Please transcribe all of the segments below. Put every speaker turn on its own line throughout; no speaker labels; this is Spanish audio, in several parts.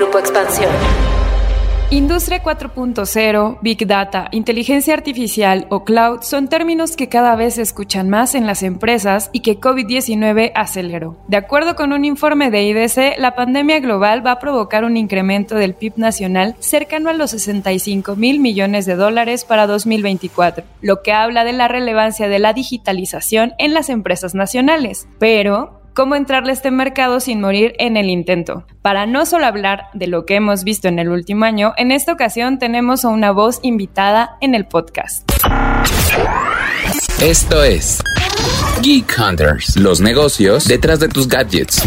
Grupo Expansión.
Industria 4.0, Big Data, inteligencia artificial o cloud son términos que cada vez se escuchan más en las empresas y que COVID-19 aceleró. De acuerdo con un informe de IDC, la pandemia global va a provocar un incremento del PIB nacional cercano a los 65 mil millones de dólares para 2024, lo que habla de la relevancia de la digitalización en las empresas nacionales. Pero, cómo entrarle a este mercado sin morir en el intento. Para no solo hablar de lo que hemos visto en el último año, en esta ocasión tenemos a una voz invitada en el podcast.
Esto es Geek Hunters, los negocios detrás de tus gadgets.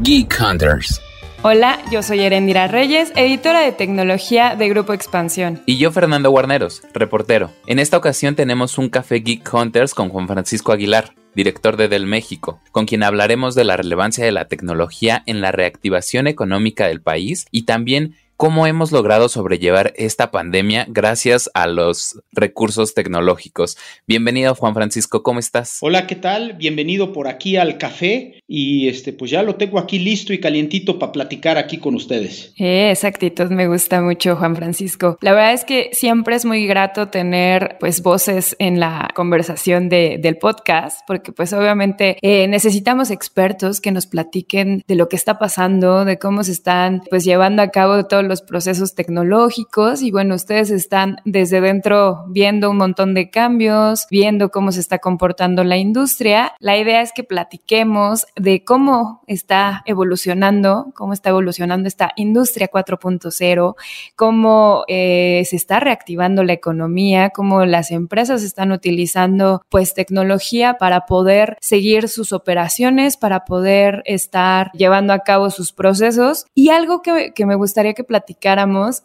Geek Hunters.
Hola, yo soy Erendira Reyes, editora de tecnología de Grupo Expansión.
Y yo Fernando Guarneros, reportero. En esta ocasión tenemos un café Geek Hunters con Juan Francisco Aguilar, director de Del México, con quien hablaremos de la relevancia de la tecnología en la reactivación económica del país y también cómo hemos logrado sobrellevar esta pandemia gracias a los recursos tecnológicos. Bienvenido Juan Francisco, ¿cómo estás?
Hola, ¿qué tal? Bienvenido por aquí al café y este pues ya lo tengo aquí listo y calientito para platicar aquí con ustedes.
Eh, esa actitud me gusta mucho, Juan Francisco. La verdad es que siempre es muy grato tener pues voces en la conversación del podcast, porque pues obviamente eh, necesitamos expertos que nos platiquen de lo que está pasando, de cómo se están pues llevando a cabo todo los procesos tecnológicos y bueno, ustedes están desde dentro viendo un montón de cambios, viendo cómo se está comportando la industria. La idea es que platiquemos de cómo está evolucionando, cómo está evolucionando esta industria 4.0, cómo eh, se está reactivando la economía, cómo las empresas están utilizando pues tecnología para poder seguir sus operaciones, para poder estar llevando a cabo sus procesos. Y algo que, que me gustaría que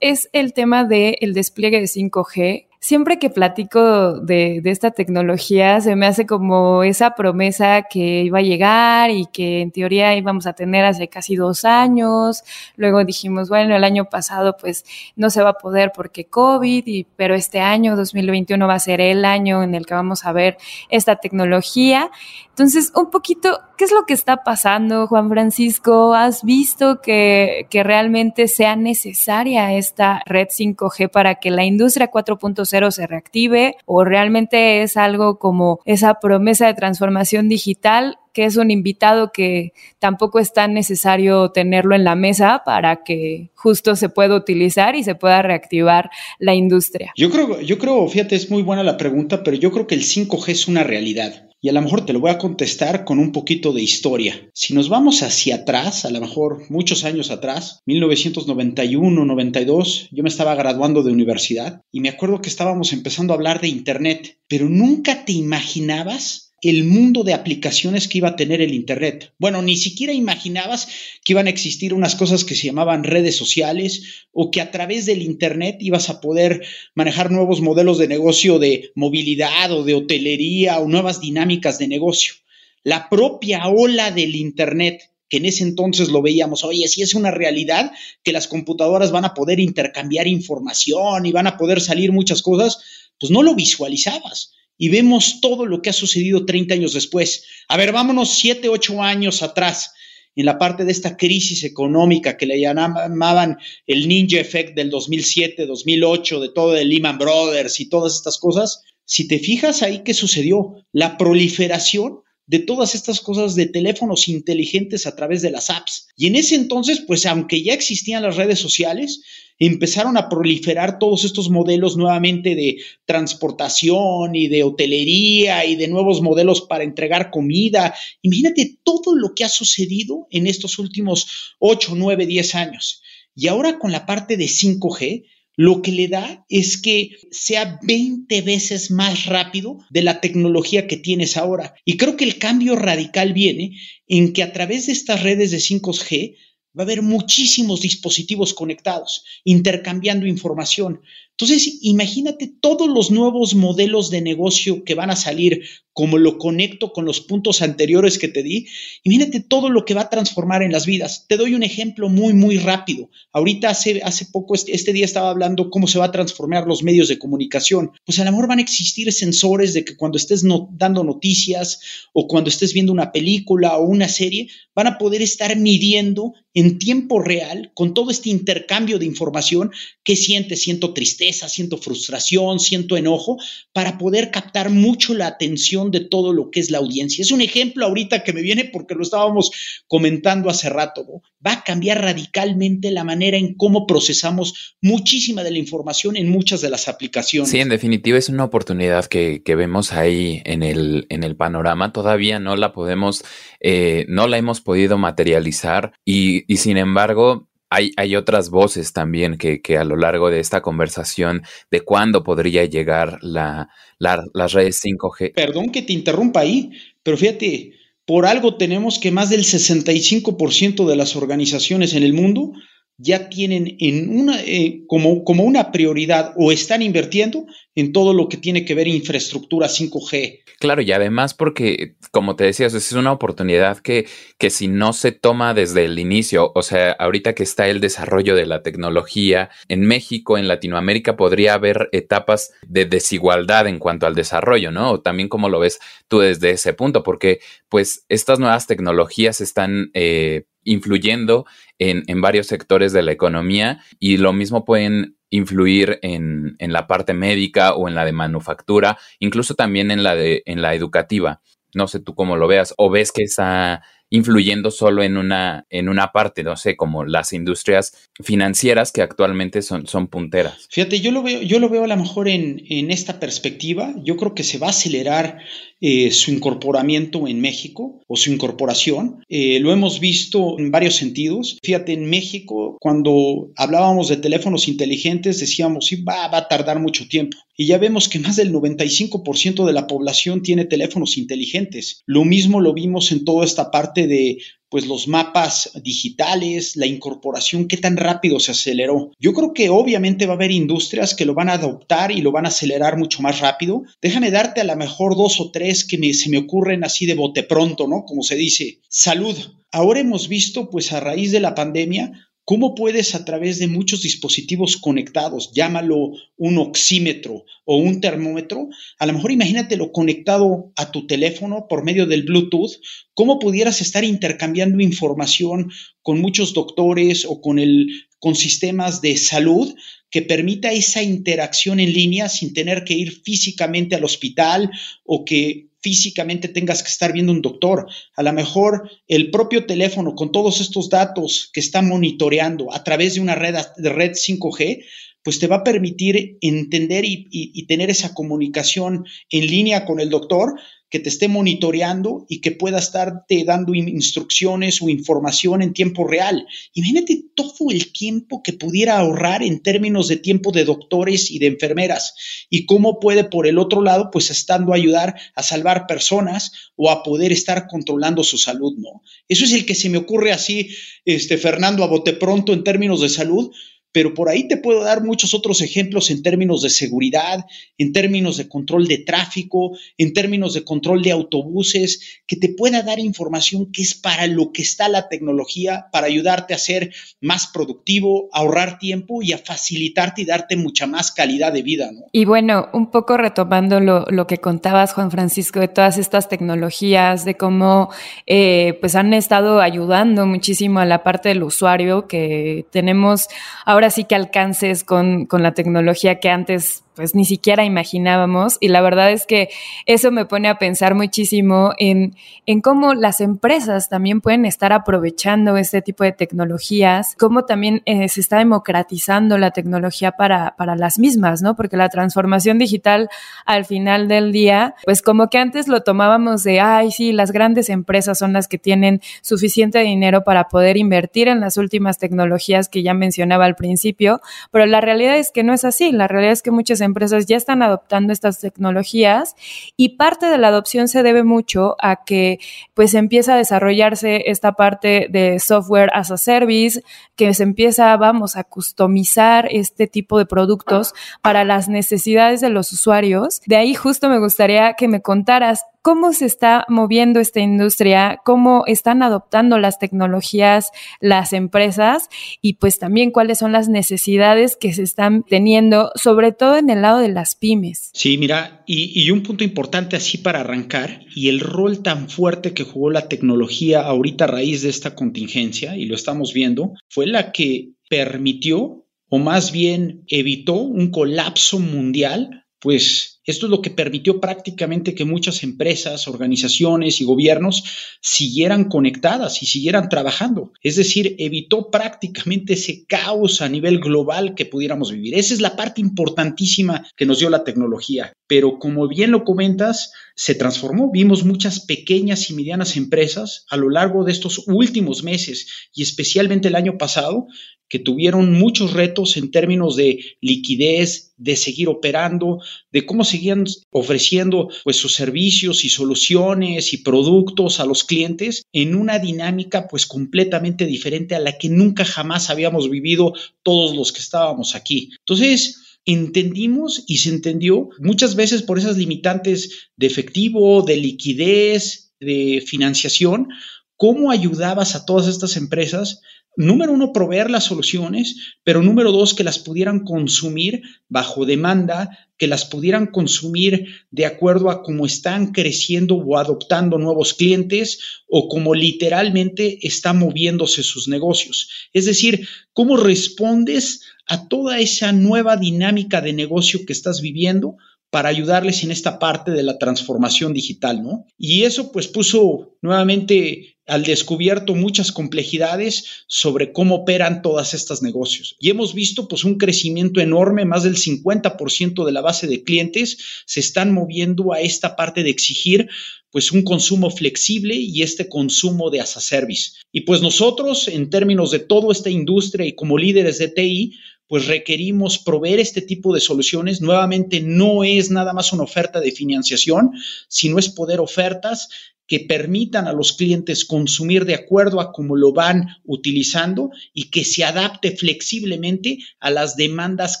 es el tema del despliegue de 5G siempre que platico de, esta tecnología, se me hace como esa promesa que iba a llegar y que en teoría íbamos a tener hace casi dos años. Luego dijimos, bueno, el año pasado pues no se va a poder porque COVID, y, pero este año, 2021, va a ser el año en el que vamos a ver esta tecnología. Entonces, un poquito, ¿qué es lo que está pasando, Juan Francisco? ¿Has visto que, realmente sea necesaria esta red 5G para que la industria 4.0 se reactive o realmente es algo como esa promesa de transformación digital que es un invitado que tampoco es tan necesario tenerlo en la mesa para que justo se pueda utilizar y se pueda reactivar la industria.
Yo creo, yo creo, fíjate, es muy buena la pregunta, pero yo creo que el 5G es una realidad. Y a lo mejor te lo voy a contestar con un poquito de historia. Si nos vamos hacia atrás, a lo mejor muchos años atrás, 1991, 92, yo me estaba graduando de universidad y me acuerdo que estábamos empezando a hablar de Internet, pero nunca te imaginabas el mundo de aplicaciones que iba a tener el Internet. Bueno, ni siquiera imaginabas que iban a existir unas cosas que se llamaban redes sociales o que a través del Internet ibas a poder manejar nuevos modelos de negocio de movilidad o de hotelería o nuevas dinámicas de negocio. La propia ola del Internet que en ese entonces lo veíamos, oye, si es una realidad que las computadoras van a poder intercambiar información y van a poder salir muchas cosas, pues no lo visualizabas y vemos todo lo que ha sucedido 30 años después. A ver, vámonos 7, 8 años atrás, en la parte de esta crisis económica que le llamaban el Ninja Effect del 2007, 2008, de todo el Lehman Brothers y todas estas cosas. Si te fijas ahí, ¿qué sucedió? La proliferación de todas estas cosas de teléfonos inteligentes a través de las apps. Y en ese entonces, pues aunque ya existían las redes sociales, empezaron a proliferar todos estos modelos nuevamente de transportación y de hotelería y de nuevos modelos para entregar comida. Imagínate todo lo que ha sucedido en estos últimos 8, 9, 10 años. Y ahora con la parte de 5G, lo que le da es que sea 20 veces más rápido de la tecnología que tienes ahora. Y creo que el cambio radical viene en que a través de estas redes de 5G va a haber muchísimos dispositivos conectados, intercambiando información. Entonces, imagínate todos los nuevos modelos de negocio que van a salir, como lo conecto con los puntos anteriores que te di. Imagínate todo lo que va a transformar en las vidas. Te doy un ejemplo muy, muy rápido. Ahorita hace, hace poco, este, este día estaba hablando cómo se va a transformar los medios de comunicación. Pues a lo mejor van a existir sensores de que cuando estés dando noticias o cuando estés viendo una película o una serie, van a poder estar midiendo en tiempo real, con todo este intercambio de información, qué sientes, siento tristeza, siento frustración, siento enojo, para poder captar mucho la atención de todo lo que es la audiencia. Es un ejemplo ahorita que me viene porque lo estábamos comentando hace rato. Va a cambiar radicalmente la manera en cómo procesamos muchísima de la información en muchas de las aplicaciones.
Sí, en definitiva es una oportunidad que, vemos ahí en el, en el panorama. Todavía no la podemos, eh, no la hemos podido materializar y sin embargo, hay, hay, otras voces también que, a lo largo de esta conversación de cuándo podría llegar la, las redes 5G.
Perdón que te interrumpa ahí, pero fíjate, por algo tenemos que más del 65% de las organizaciones en el mundo ya tienen en una, eh, como, como una prioridad o están invirtiendo en todo lo que tiene que ver infraestructura 5G.
Claro, y además porque, como te decías, es una oportunidad que, que si no se toma desde el inicio, o sea, ahorita que está el desarrollo de la tecnología en México, en Latinoamérica, podría haber etapas de desigualdad en cuanto al desarrollo, ¿no? O también como lo ves tú desde ese punto, porque pues estas nuevas tecnologías están... Eh, influyendo en, en, varios sectores de la economía y lo mismo pueden influir en, en, la parte médica o en la de manufactura, incluso también en la de en la educativa. No sé tú cómo lo veas, o ves que está influyendo solo en una, en una parte, no sé, como las industrias financieras que actualmente son, son punteras.
Fíjate, yo lo veo, yo lo veo a lo mejor en, en esta perspectiva. Yo creo que se va a acelerar eh, su incorporamiento en México o su incorporación. Eh, lo hemos visto en varios sentidos. Fíjate, en México, cuando hablábamos de teléfonos inteligentes, decíamos, sí, va, va a tardar mucho tiempo. Y ya vemos que más del 95% de la población tiene teléfonos inteligentes. Lo mismo lo vimos en toda esta parte de pues los mapas digitales, la incorporación, qué tan rápido se aceleró. Yo creo que obviamente va a haber industrias que lo van a adoptar y lo van a acelerar mucho más rápido. Déjame darte a lo mejor dos o tres que se me ocurren así de bote pronto, ¿no? Como se dice. Salud. Ahora hemos visto, pues a raíz de la pandemia, ¿Cómo puedes a través de muchos dispositivos conectados, llámalo un oxímetro o un termómetro, a lo mejor imagínatelo conectado a tu teléfono por medio del Bluetooth, cómo pudieras estar intercambiando información con muchos doctores o con, el, con sistemas de salud que permita esa interacción en línea sin tener que ir físicamente al hospital o que físicamente tengas que estar viendo un doctor. A lo mejor el propio teléfono con todos estos datos que está monitoreando a través de una red, de red 5G, pues te va a permitir entender y, tener esa comunicación en línea con el doctor que te esté monitoreando y que pueda estarte dando instrucciones o información en tiempo real. Imagínate todo el tiempo que pudiera ahorrar en términos de tiempo de doctores y de enfermeras y cómo puede por el otro lado, pues estando a ayudar a salvar personas o a poder estar controlando su salud, ¿no? Eso es el que se me ocurre así, este Fernando, a bote pronto en términos de salud, pero por ahí te puedo dar muchos otros ejemplos en términos de seguridad, en términos de control de tráfico, en términos de control de autobuses, que te pueda dar información que es para lo que está la tecnología, para ayudarte a ser más productivo, ahorrar tiempo y a facilitarte y darte mucha más calidad de vida.
Y bueno, un poco retomando lo, lo, que contabas, Juan Francisco, de todas estas tecnologías, de cómo eh, pues han estado ayudando muchísimo a la parte del usuario, que tenemos ahora ahora sí que alcances con, con la tecnología que antes pues ni siquiera imaginábamos. Y la verdad es que eso me pone a pensar muchísimo en, en cómo las empresas también pueden estar aprovechando este tipo de tecnologías, cómo también eh, se está democratizando la tecnología para, para las mismas, ¿no? Porque la transformación digital al final del día, pues como que antes lo tomábamos de, ay, sí, las grandes empresas son las que tienen suficiente dinero para poder invertir en las últimas tecnologías que ya mencionaba al principio, pero la realidad es que no es así. La realidad es que muchas empresas ya están adoptando estas tecnologías y parte de la adopción se debe mucho a que pues empieza a desarrollarse esta parte de software as a service, que se empieza, vamos, a customizar este tipo de productos para las necesidades de los usuarios. De ahí justo me gustaría que me contaras cómo se está moviendo esta industria, cómo están adoptando las tecnologías las empresas y pues también cuáles son las necesidades que se están teniendo, sobre todo en el lado de las pymes.
Sí, mira, y, un punto importante así para arrancar y el rol tan fuerte que jugó la tecnología ahorita a raíz de esta contingencia, y lo estamos viendo, fue la que permitió o más bien evitó un colapso mundial, pues esto es lo que permitió prácticamente que muchas empresas, organizaciones y gobiernos siguieran conectadas y siguieran trabajando. Es decir, evitó prácticamente ese caos a nivel global que pudiéramos vivir. Esa es la parte importantísima que nos dio la tecnología. Pero como bien lo comentas, se transformó. Vimos muchas pequeñas y medianas empresas a lo largo de estos últimos meses y especialmente el año pasado que tuvieron muchos retos en términos de liquidez, de seguir operando, de cómo seguían ofreciendo pues sus servicios y soluciones y productos a los clientes en una dinámica pues completamente diferente a la que nunca jamás habíamos vivido todos los que estábamos aquí. Entonces, entendimos y se entendió muchas veces por esas limitantes de efectivo, de liquidez, de financiación, cómo ayudabas a todas estas empresas número uno, proveer las soluciones, pero número dos, que las pudieran consumir bajo demanda, que las pudieran consumir de acuerdo a cómo están creciendo o adoptando nuevos clientes o cómo literalmente están moviéndose sus negocios. Es decir, cómo respondes a toda esa nueva dinámica de negocio que estás viviendo para ayudarles en esta parte de la transformación digital, ¿no? Y eso pues puso nuevamente al descubierto muchas complejidades sobre cómo operan todas estas negocios. Y hemos visto pues un crecimiento enorme, más del 50% de la base de clientes se están moviendo a esta parte de exigir pues un consumo flexible y este consumo de as a service. Y pues nosotros en términos de toda esta industria y como líderes de TI, pues requerimos proveer este tipo de soluciones. Nuevamente, no es nada más una oferta de financiación, sino es poder ofertas que permitan a los clientes consumir de acuerdo a cómo lo van utilizando y que se adapte flexiblemente a las demandas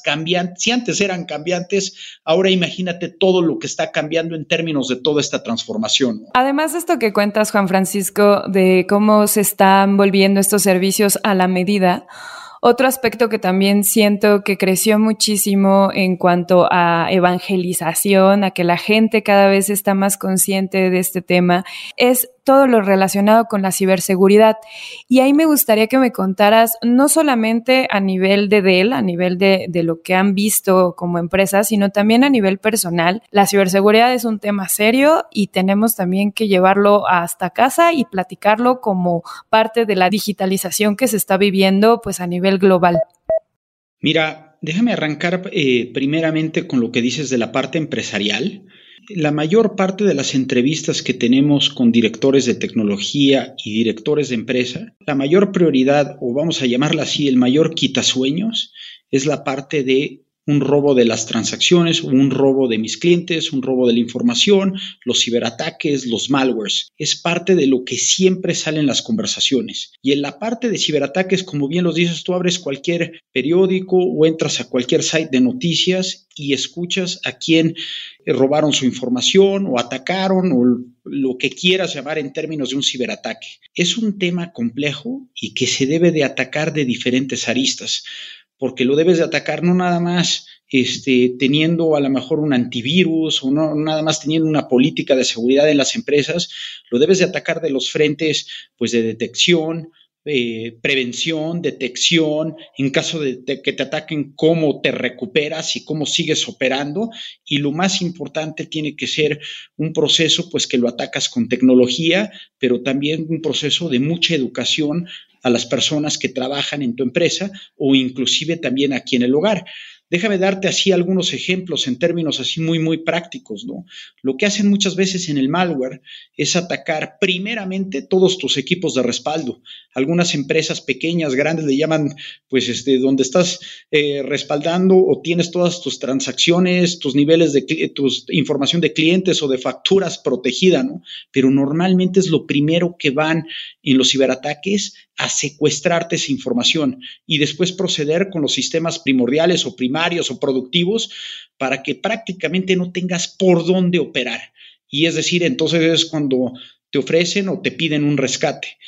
cambiantes. Si antes eran cambiantes, ahora imagínate todo lo que está cambiando en términos de toda esta transformación.
Además de esto que cuentas, Juan Francisco, de cómo se están volviendo estos servicios a la medida, otro aspecto que también siento que creció muchísimo en cuanto a evangelización, a que la gente cada vez está más consciente de este tema, es todo lo relacionado con la ciberseguridad. Y ahí me gustaría que me contaras, no solamente a nivel de Dell, a nivel de, de lo que han visto como empresa, sino también a nivel personal. La ciberseguridad es un tema serio y tenemos también que llevarlo hasta casa y platicarlo como parte de la digitalización que se está viviendo pues a nivel global.
Mira, déjame arrancar eh, primeramente con lo que dices de la parte empresarial la mayor parte de las entrevistas que tenemos con directores de tecnología y directores de empresa, la mayor prioridad, o vamos a llamarla así, el mayor quitasueños, es la parte de un robo de las transacciones, un robo de mis clientes, un robo de la información, los ciberataques, los malwares. Es parte de lo que siempre sale en las conversaciones. Y en la parte de ciberataques, como bien lo dices, tú abres cualquier periódico o entras a cualquier site de noticias y escuchas a quién robaron su información o atacaron o lo que quieras llamar en términos de un ciberataque. Es un tema complejo y que se debe de atacar de diferentes aristas porque lo debes de atacar no nada más este, teniendo a lo mejor un antivirus o no nada más teniendo una política de seguridad en las empresas, lo debes de atacar de los frentes pues de detección, eh, prevención, detección, en caso de, que te ataquen, cómo te recuperas y cómo sigues operando. Y lo más importante tiene que ser un proceso, pues que lo atacas con tecnología, pero también un proceso de mucha educación a las personas que trabajan en tu empresa o inclusive también aquí en el hogar. Déjame darte así algunos ejemplos en términos así muy, muy prácticos, ¿no? Lo que hacen muchas veces en el malware es atacar primeramente todos tus equipos de respaldo. Algunas empresas pequeñas, grandes, le llaman, pues, este, donde estás eh, respaldando o tienes todas tus transacciones, tus niveles de, tus información de clientes o de facturas protegida, ¿no? Pero normalmente es lo primero que van en los ciberataques a secuestrarte esa información y después proceder con los sistemas primordiales o primarios o productivos para que prácticamente no tengas por dónde operar. Y es decir, entonces es cuando te ofrecen o te piden un rescate.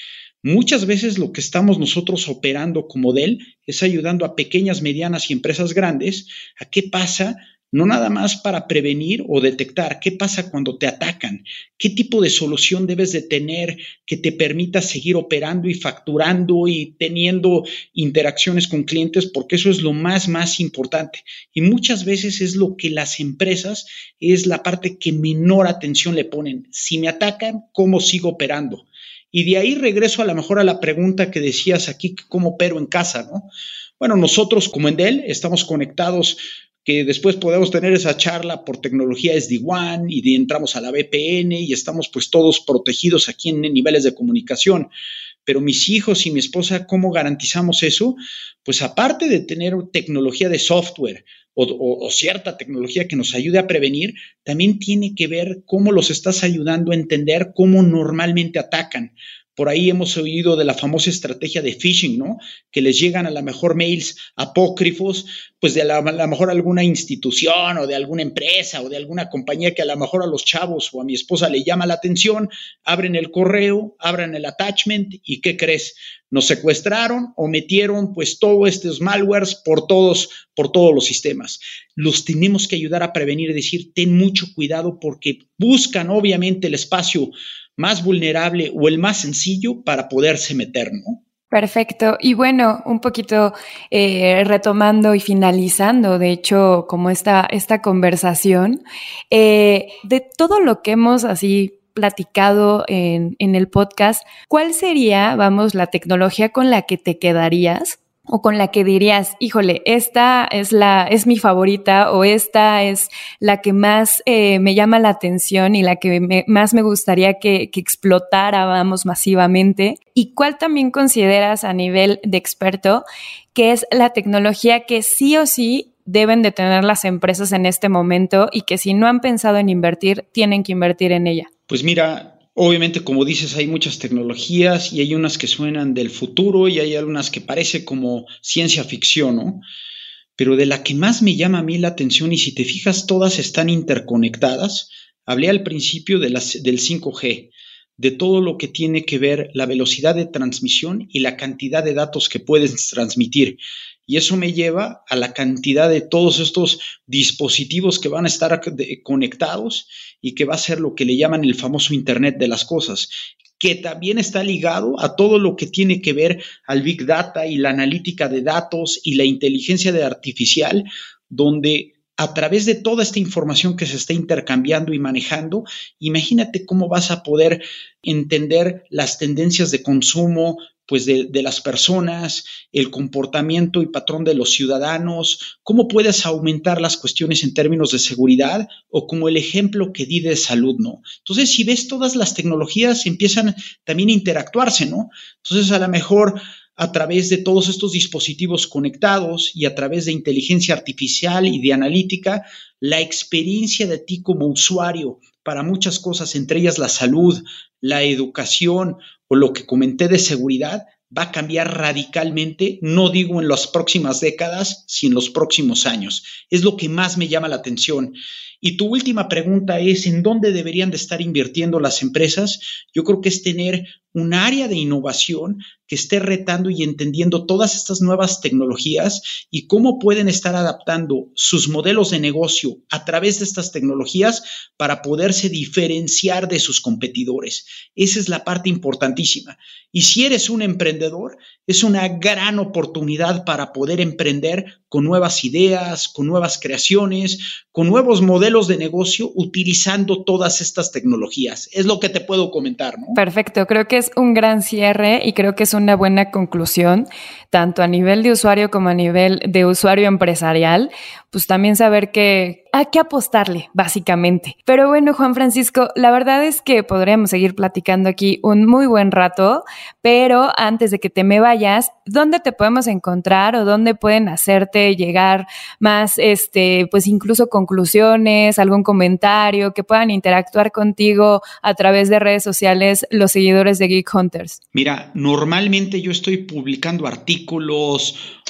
Muchas veces lo que estamos nosotros operando como Dell es ayudando a pequeñas, medianas y empresas grandes a qué pasa no nada más para prevenir o detectar qué pasa cuando te atacan, qué tipo de solución debes de tener que te permita seguir operando y facturando y teniendo interacciones con clientes, porque eso es lo más, más importante. Y muchas veces es lo que las empresas es la parte que menor atención le ponen. Si me atacan, ¿cómo sigo operando? Y de ahí regreso a lo mejor a la pregunta que decías aquí, ¿cómo opero en casa? ¿no? Bueno, nosotros como en Dell estamos conectados que después podemos tener esa charla por tecnología SD-WAN y entramos a la VPN y estamos pues todos protegidos aquí en niveles de comunicación. Pero mis hijos y mi esposa, ¿cómo garantizamos eso? Pues aparte de tener tecnología de software o, o, cierta tecnología que nos ayude a prevenir, también tiene que ver cómo los estás ayudando a entender cómo normalmente atacan. Por ahí hemos oído de la famosa estrategia de phishing, ¿no? Que les llegan a lo mejor mails apócrifos, pues de a lo mejor alguna institución o de alguna empresa o de alguna compañía que a lo mejor a los chavos o a mi esposa le llama la atención, abren el correo, abran el attachment y ¿qué crees? Nos secuestraron o metieron pues todos estos malwares por todos, por todos los sistemas. Los tenemos que ayudar a prevenir decir, ten mucho cuidado porque buscan obviamente el espacio más vulnerable o el más sencillo para poderse meter, ¿no?
Perfecto. Y bueno, un poquito eh, retomando y finalizando, de hecho, como esta, esta conversación, eh, de todo lo que hemos así platicado en, en el podcast, ¿cuál sería, vamos, la tecnología con la que te quedarías o con la que dirías, híjole, esta es la, es mi favorita o esta es la que más eh, me llama la atención y la que más me gustaría que, que explotara, vamos, masivamente? ¿Y cuál también consideras a nivel de experto que es la tecnología que sí o sí deben de tener las empresas en este momento y que si no han pensado en invertir, tienen que invertir en ella?
Pues mira, Obviamente, como dices, hay muchas tecnologías y hay unas que suenan del futuro y hay algunas que parece como ciencia ficción, ¿no? Pero de la que más me llama a mí la atención, y si te fijas, todas están interconectadas, hablé al principio de las, del 5G, de todo lo que tiene que ver la velocidad de transmisión y la cantidad de datos que puedes transmitir. Y eso me lleva a la cantidad de todos estos dispositivos que van a estar conectados y que va a ser lo que le llaman el famoso Internet de las Cosas, que también está ligado a todo lo que tiene que ver al Big Data y la analítica de datos y la inteligencia artificial, donde a través de toda esta información que se está intercambiando y manejando, imagínate cómo vas a poder entender las tendencias de consumo, pues de, las personas, el comportamiento y patrón de los ciudadanos, cómo puedes aumentar las cuestiones en términos de seguridad o como el ejemplo que di de salud, ¿no? Entonces, si ves todas las tecnologías empiezan también a interactuarse, ¿no? Entonces, a lo mejor a través de todos estos dispositivos conectados y a través de inteligencia artificial y de analítica, la experiencia de ti como usuario para muchas cosas, entre ellas la salud, la educación o lo que comenté de seguridad va a cambiar radicalmente, no digo en las próximas décadas, sino en los próximos años. Es lo que más me llama la atención. Y tu última pregunta es, ¿en dónde deberían de estar invirtiendo las empresas? Yo creo que es tener un área de innovación que esté retando y entendiendo todas estas nuevas tecnologías y cómo pueden estar adaptando sus modelos de negocio a través de estas tecnologías para poderse diferenciar de sus competidores. Esa es la parte importantísima. Y si eres un emprendedor, es una gran oportunidad para poder emprender con nuevas ideas, con nuevas creaciones, con nuevos modelos de negocio utilizando todas estas tecnologías. Es lo que te puedo comentar.
Perfecto, creo que es un gran cierre y creo que es una buena conclusión tanto a nivel de usuario como a nivel de usuario empresarial, pues también saber que hay que apostarle, básicamente. Pero bueno, Juan Francisco, la verdad es que podríamos seguir platicando aquí un muy buen rato, pero antes de que te me vayas, ¿dónde te podemos encontrar o dónde pueden hacerte llegar más, este, pues incluso conclusiones, algún comentario, que puedan interactuar contigo a través de redes sociales los seguidores de Geek Hunters?
Mira, normalmente yo estoy publicando artículos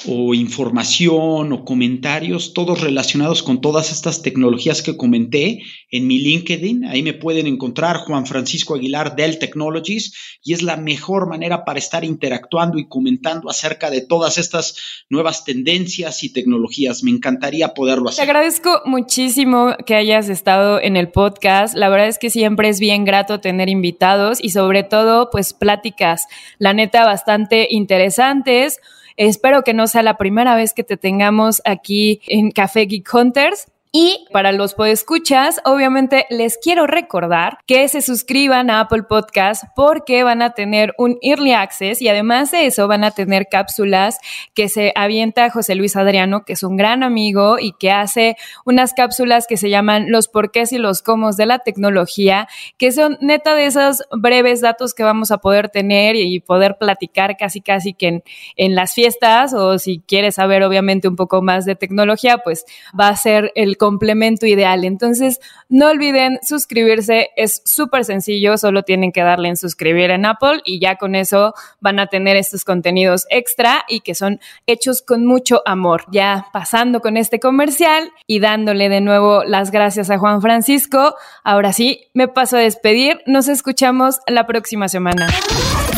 o información o comentarios, todos relacionados con todas estas tecnologías que comenté en mi LinkedIn. Ahí me pueden encontrar Juan Francisco Aguilar Dell Technologies y es la mejor manera para estar interactuando y comentando acerca de todas estas nuevas tendencias y tecnologías. Me encantaría poderlo hacer.
Te agradezco muchísimo que hayas estado en el podcast. La verdad es que siempre es bien grato tener invitados y sobre todo pues pláticas, la neta, bastante interesantes Espero que no sea la primera vez que te tengamos aquí en Café Geek Hunters. Y para los podescuchas, obviamente les quiero recordar que se suscriban a Apple Podcast porque van a tener un early access y además de eso van a tener cápsulas que se avienta José Luis Adriano, que es un gran amigo y que hace unas cápsulas que se llaman los porqués y los cómo de la tecnología, que son neta de esos breves datos que vamos a poder tener y poder platicar casi casi que en, en las fiestas o si quieres saber obviamente un poco más de tecnología, pues va a ser el complemento ideal. Entonces, no olviden suscribirse, es súper sencillo, solo tienen que darle en suscribir en Apple y ya con eso van a tener estos contenidos extra y que son hechos con mucho amor. Ya pasando con este comercial y dándole de nuevo las gracias a Juan Francisco, ahora sí, me paso a despedir, nos escuchamos la próxima semana.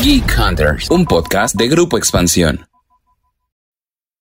Geek Hunters, un podcast de Grupo Expansión.